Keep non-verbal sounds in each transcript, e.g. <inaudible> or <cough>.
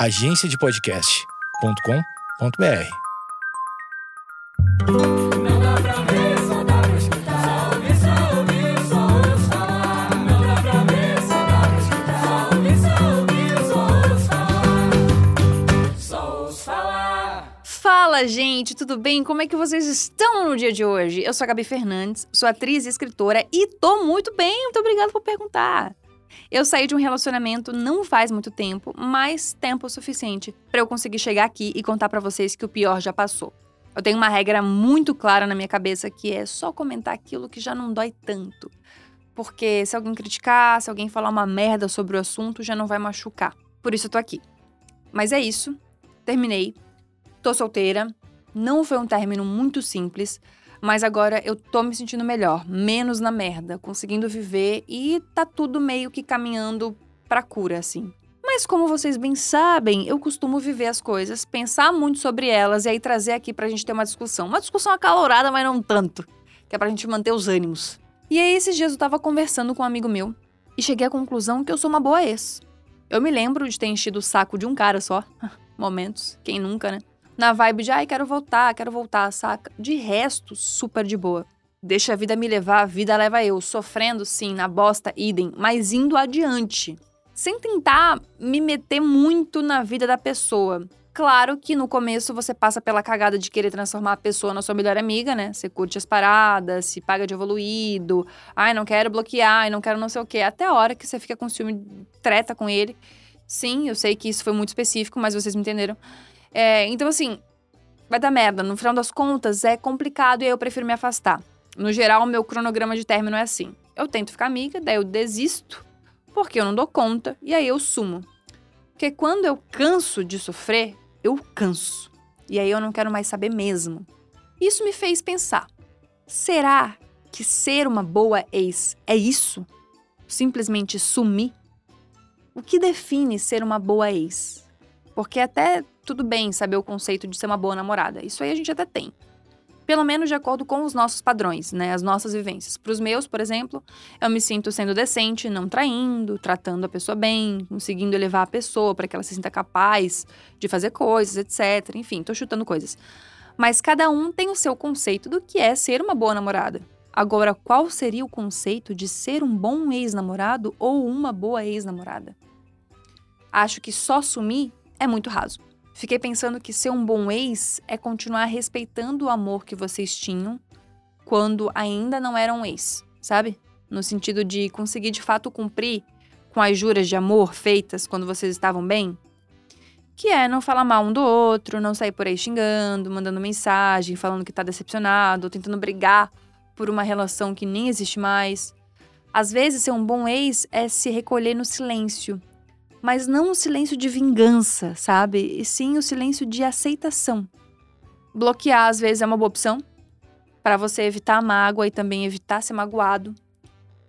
agenciadepodcast.com.br. Não dá pra ver, só pra escutar. Só ouvir, só ouvir, só ouço falar. Não dá pra ver, só pra escutar. Só ouvir, só ouvir, só falar. Só ouço falar. Fala, gente, tudo bem? Como é que vocês estão no dia de hoje? Eu sou a Gabi Fernandes, sou atriz e escritora e tô muito bem, muito obrigada por perguntar. Eu saí de um relacionamento não faz muito tempo, mas tempo suficiente para eu conseguir chegar aqui e contar para vocês que o pior já passou. Eu tenho uma regra muito clara na minha cabeça que é só comentar aquilo que já não dói tanto. Porque se alguém criticar, se alguém falar uma merda sobre o assunto, já não vai machucar. Por isso eu tô aqui. Mas é isso. Terminei. Tô solteira. Não foi um término muito simples, mas agora eu tô me sentindo melhor, menos na merda, conseguindo viver e tá tudo meio que caminhando pra cura, assim. Mas como vocês bem sabem, eu costumo viver as coisas, pensar muito sobre elas e aí trazer aqui pra gente ter uma discussão. Uma discussão acalorada, mas não tanto. Que é pra gente manter os ânimos. E aí, esses dias eu tava conversando com um amigo meu e cheguei à conclusão que eu sou uma boa ex. Eu me lembro de ter enchido o saco de um cara só. <laughs> Momentos, quem nunca, né? Na vibe de, ai, quero voltar, quero voltar, saca? De resto, super de boa. Deixa a vida me levar, a vida leva eu. Sofrendo, sim, na bosta, idem, mas indo adiante sem tentar me meter muito na vida da pessoa. Claro que no começo você passa pela cagada de querer transformar a pessoa na sua melhor amiga, né? Você curte as paradas, se paga de evoluído. Ai, não quero bloquear, ai, não quero não sei o quê. Até a hora que você fica com ciúme, treta com ele. Sim, eu sei que isso foi muito específico, mas vocês me entenderam. É, então, assim, vai dar merda. No final das contas, é complicado e eu prefiro me afastar. No geral, meu cronograma de término é assim. Eu tento ficar amiga, daí eu desisto porque eu não dou conta e aí eu sumo. Porque quando eu canso de sofrer, eu canso. E aí eu não quero mais saber mesmo. Isso me fez pensar: será que ser uma boa ex é isso? Simplesmente sumir? O que define ser uma boa ex? Porque até tudo bem saber o conceito de ser uma boa namorada. Isso aí a gente até tem pelo menos de acordo com os nossos padrões, né, as nossas vivências. Para os meus, por exemplo, eu me sinto sendo decente, não traindo, tratando a pessoa bem, conseguindo elevar a pessoa para que ela se sinta capaz de fazer coisas, etc. Enfim, tô chutando coisas. Mas cada um tem o seu conceito do que é ser uma boa namorada. Agora, qual seria o conceito de ser um bom ex-namorado ou uma boa ex-namorada? Acho que só sumir é muito raso. Fiquei pensando que ser um bom ex é continuar respeitando o amor que vocês tinham quando ainda não eram ex, sabe? No sentido de conseguir de fato cumprir com as juras de amor feitas quando vocês estavam bem. Que é não falar mal um do outro, não sair por aí xingando, mandando mensagem, falando que tá decepcionado, ou tentando brigar por uma relação que nem existe mais. Às vezes, ser um bom ex é se recolher no silêncio mas não o silêncio de vingança, sabe? E sim o silêncio de aceitação. Bloquear às vezes é uma boa opção para você evitar a mágoa e também evitar ser magoado.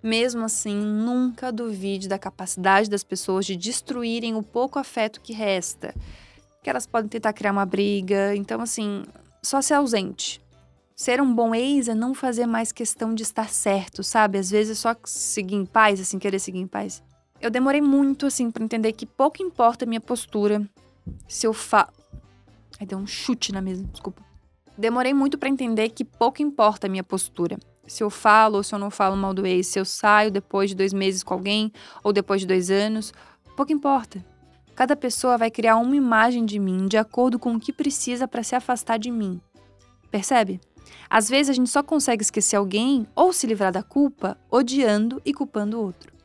Mesmo assim, nunca duvide da capacidade das pessoas de destruírem o pouco afeto que resta. Que elas podem tentar criar uma briga, então assim, só ser ausente. Ser um bom ex é não fazer mais questão de estar certo, sabe? Às vezes é só seguir em paz, assim, querer seguir em paz. Eu demorei muito, assim, para entender que pouco importa a minha postura. Se eu fa. Aí deu um chute na mesa, desculpa. Demorei muito para entender que pouco importa a minha postura. Se eu falo ou se eu não falo mal do ex, se eu saio depois de dois meses com alguém ou depois de dois anos, pouco importa. Cada pessoa vai criar uma imagem de mim de acordo com o que precisa para se afastar de mim. Percebe? Às vezes a gente só consegue esquecer alguém ou se livrar da culpa odiando e culpando o outro.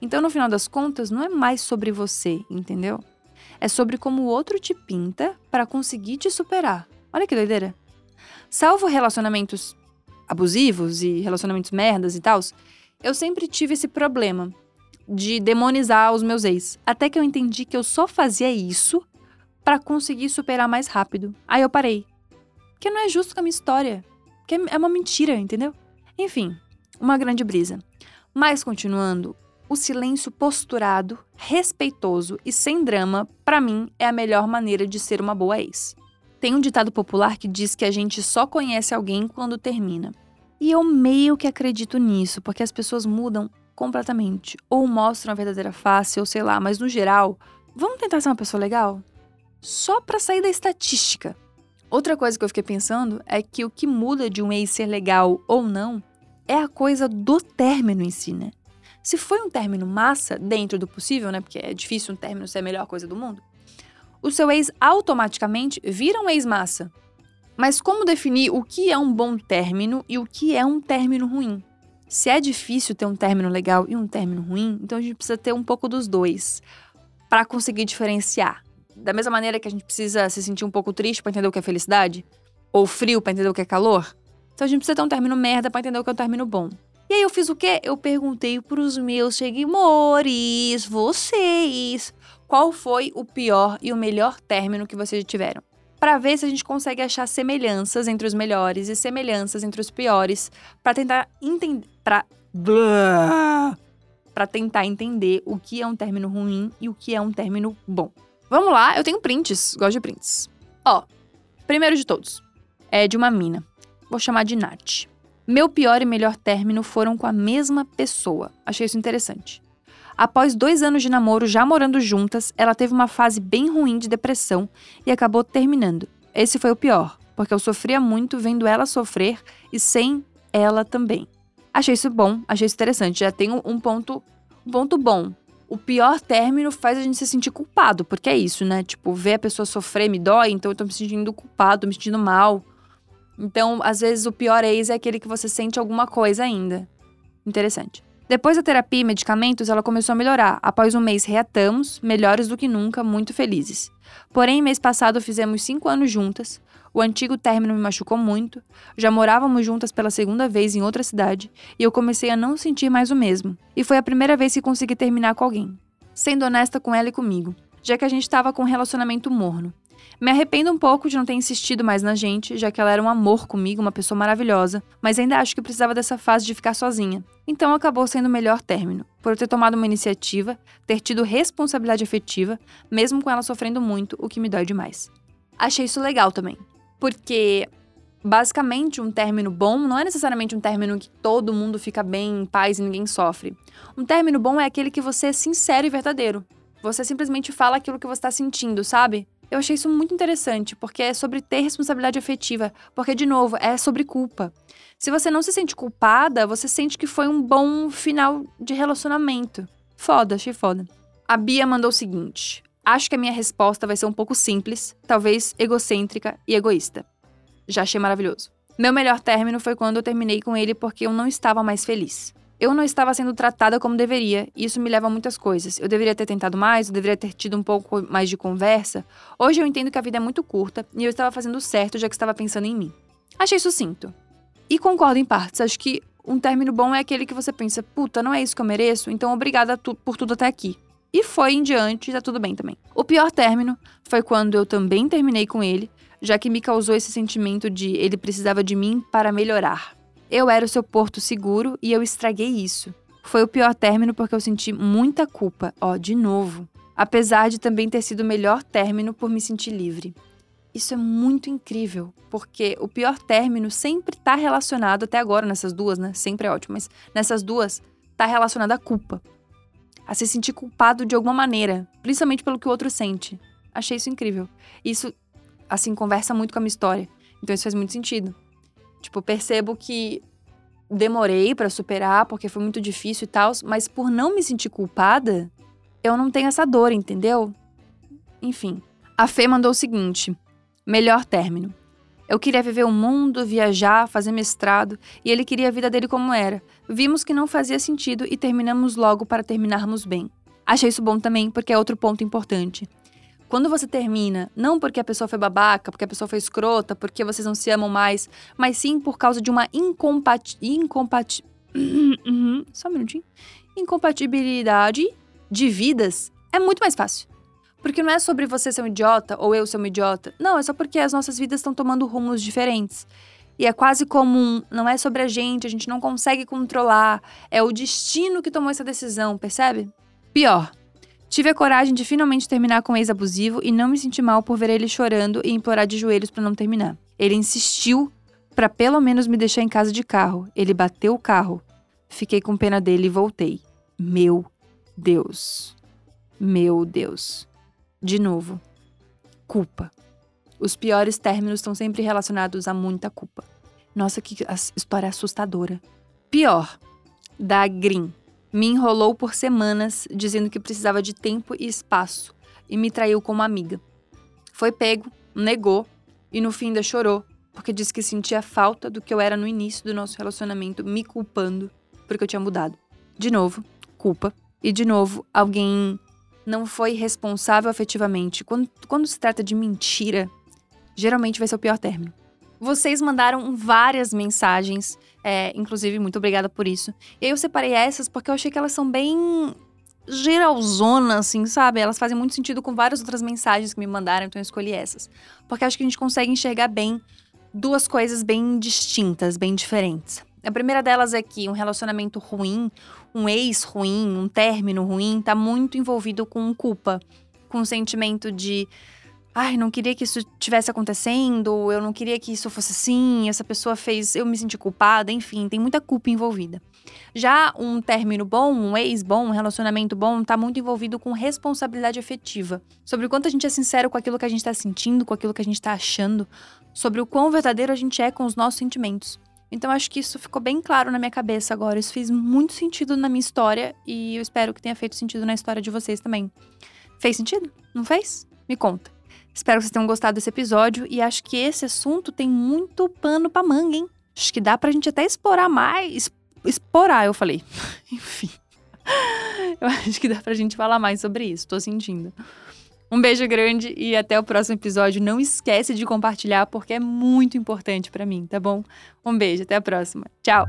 Então, no final das contas, não é mais sobre você, entendeu? É sobre como o outro te pinta para conseguir te superar. Olha que doideira. Salvo relacionamentos abusivos e relacionamentos merdas e tal, eu sempre tive esse problema de demonizar os meus ex. Até que eu entendi que eu só fazia isso para conseguir superar mais rápido. Aí eu parei. Porque não é justo com a minha história. Que é uma mentira, entendeu? Enfim, uma grande brisa. Mas continuando, o silêncio posturado, respeitoso e sem drama, para mim, é a melhor maneira de ser uma boa ex. Tem um ditado popular que diz que a gente só conhece alguém quando termina. E eu meio que acredito nisso, porque as pessoas mudam completamente, ou mostram a verdadeira face, ou sei lá, mas no geral, Vamos tentar ser uma pessoa legal? Só pra sair da estatística. Outra coisa que eu fiquei pensando é que o que muda de um ex ser legal ou não é a coisa do término em si, né? Se foi um término massa, dentro do possível, né? Porque é difícil um término ser a melhor coisa do mundo. O seu ex automaticamente vira um ex massa. Mas como definir o que é um bom término e o que é um término ruim? Se é difícil ter um término legal e um término ruim, então a gente precisa ter um pouco dos dois para conseguir diferenciar. Da mesma maneira que a gente precisa se sentir um pouco triste para entender o que é felicidade, ou frio para entender o que é calor, então a gente precisa ter um término merda para entender o que é um término bom. E aí eu fiz o quê? Eu perguntei pros meus seguidores, vocês, qual foi o pior e o melhor término que vocês tiveram. Para ver se a gente consegue achar semelhanças entre os melhores e semelhanças entre os piores, para tentar entender, para para tentar entender o que é um término ruim e o que é um término bom. Vamos lá, eu tenho prints, gosto de prints. Ó, primeiro de todos, é de uma mina. Vou chamar de Nath. Meu pior e melhor término foram com a mesma pessoa. Achei isso interessante. Após dois anos de namoro, já morando juntas, ela teve uma fase bem ruim de depressão e acabou terminando. Esse foi o pior, porque eu sofria muito vendo ela sofrer e sem ela também. Achei isso bom, achei isso interessante. Já tem um ponto, um ponto bom. O pior término faz a gente se sentir culpado, porque é isso, né? Tipo, ver a pessoa sofrer me dói, então eu tô me sentindo culpado, me sentindo mal. Então, às vezes, o pior ex é aquele que você sente alguma coisa ainda. Interessante. Depois da terapia e medicamentos, ela começou a melhorar. Após um mês, reatamos, melhores do que nunca, muito felizes. Porém, mês passado fizemos cinco anos juntas. O antigo término me machucou muito. Já morávamos juntas pela segunda vez em outra cidade e eu comecei a não sentir mais o mesmo. E foi a primeira vez que consegui terminar com alguém. Sendo honesta com ela e comigo, já que a gente estava com um relacionamento morno. Me arrependo um pouco de não ter insistido mais na gente, já que ela era um amor comigo, uma pessoa maravilhosa, mas ainda acho que precisava dessa fase de ficar sozinha. Então acabou sendo o melhor término, por eu ter tomado uma iniciativa, ter tido responsabilidade afetiva, mesmo com ela sofrendo muito, o que me dói demais. Achei isso legal também, porque basicamente um término bom não é necessariamente um término que todo mundo fica bem, em paz e ninguém sofre. Um término bom é aquele que você é sincero e verdadeiro. Você simplesmente fala aquilo que você está sentindo, sabe? Eu achei isso muito interessante, porque é sobre ter responsabilidade afetiva. Porque, de novo, é sobre culpa. Se você não se sente culpada, você sente que foi um bom final de relacionamento. Foda, achei foda. A Bia mandou o seguinte: Acho que a minha resposta vai ser um pouco simples, talvez egocêntrica e egoísta. Já achei maravilhoso. Meu melhor término foi quando eu terminei com ele porque eu não estava mais feliz. Eu não estava sendo tratada como deveria, e isso me leva a muitas coisas. Eu deveria ter tentado mais, eu deveria ter tido um pouco mais de conversa. Hoje eu entendo que a vida é muito curta e eu estava fazendo certo já que estava pensando em mim. Achei sucinto. E concordo em partes. Acho que um término bom é aquele que você pensa, puta, não é isso que eu mereço, então obrigada tu por tudo até aqui. E foi em diante, tá tudo bem também. O pior término foi quando eu também terminei com ele, já que me causou esse sentimento de ele precisava de mim para melhorar. Eu era o seu porto seguro e eu estraguei isso. Foi o pior término porque eu senti muita culpa, ó, de novo. Apesar de também ter sido o melhor término por me sentir livre. Isso é muito incrível, porque o pior término sempre tá relacionado, até agora nessas duas, né? Sempre é ótimo, mas nessas duas tá relacionado à culpa. A se sentir culpado de alguma maneira, principalmente pelo que o outro sente. Achei isso incrível. Isso, assim, conversa muito com a minha história. Então isso faz muito sentido. Tipo, percebo que demorei para superar porque foi muito difícil e tal, mas por não me sentir culpada, eu não tenho essa dor, entendeu? Enfim. A Fê mandou o seguinte: melhor término. Eu queria viver o mundo, viajar, fazer mestrado, e ele queria a vida dele como era. Vimos que não fazia sentido e terminamos logo para terminarmos bem. Achei isso bom também, porque é outro ponto importante. Quando você termina, não porque a pessoa foi babaca, porque a pessoa foi escrota, porque vocês não se amam mais, mas sim por causa de uma incompati... incompati... <clears throat> Uhum, só um minutinho. Incompatibilidade de vidas, é muito mais fácil. Porque não é sobre você ser um idiota ou eu ser um idiota. Não, é só porque as nossas vidas estão tomando rumos diferentes. E é quase comum, não é sobre a gente, a gente não consegue controlar. É o destino que tomou essa decisão, percebe? Pior, Tive a coragem de finalmente terminar com o ex-abusivo e não me senti mal por ver ele chorando e implorar de joelhos para não terminar. Ele insistiu para pelo menos me deixar em casa de carro. Ele bateu o carro. Fiquei com pena dele e voltei. Meu Deus. Meu Deus. De novo, culpa. Os piores términos estão sempre relacionados a muita culpa. Nossa, que história assustadora. Pior, da Green. Me enrolou por semanas dizendo que precisava de tempo e espaço e me traiu como amiga. Foi pego, negou e no fim ainda chorou porque disse que sentia falta do que eu era no início do nosso relacionamento, me culpando porque eu tinha mudado. De novo, culpa. E de novo, alguém não foi responsável afetivamente. Quando, quando se trata de mentira, geralmente vai ser o pior término. Vocês mandaram várias mensagens, é, inclusive, muito obrigada por isso. E aí eu separei essas porque eu achei que elas são bem geralzona, assim, sabe? Elas fazem muito sentido com várias outras mensagens que me mandaram, então eu escolhi essas. Porque acho que a gente consegue enxergar bem duas coisas bem distintas, bem diferentes. A primeira delas é que um relacionamento ruim, um ex ruim, um término ruim, tá muito envolvido com culpa, com um sentimento de ai, não queria que isso tivesse acontecendo, eu não queria que isso fosse assim, essa pessoa fez, eu me senti culpada, enfim, tem muita culpa envolvida. Já um término bom, um ex bom, um relacionamento bom, tá muito envolvido com responsabilidade afetiva. Sobre o quanto a gente é sincero com aquilo que a gente tá sentindo, com aquilo que a gente tá achando, sobre o quão verdadeiro a gente é com os nossos sentimentos. Então acho que isso ficou bem claro na minha cabeça agora. Isso fez muito sentido na minha história e eu espero que tenha feito sentido na história de vocês também. Fez sentido? Não fez? Me conta. Espero que vocês tenham gostado desse episódio e acho que esse assunto tem muito pano pra manga, hein? Acho que dá pra gente até explorar mais. Explorar, eu falei. <laughs> Enfim. Eu acho que dá pra gente falar mais sobre isso, tô sentindo. Um beijo grande e até o próximo episódio. Não esquece de compartilhar porque é muito importante pra mim, tá bom? Um beijo, até a próxima. Tchau.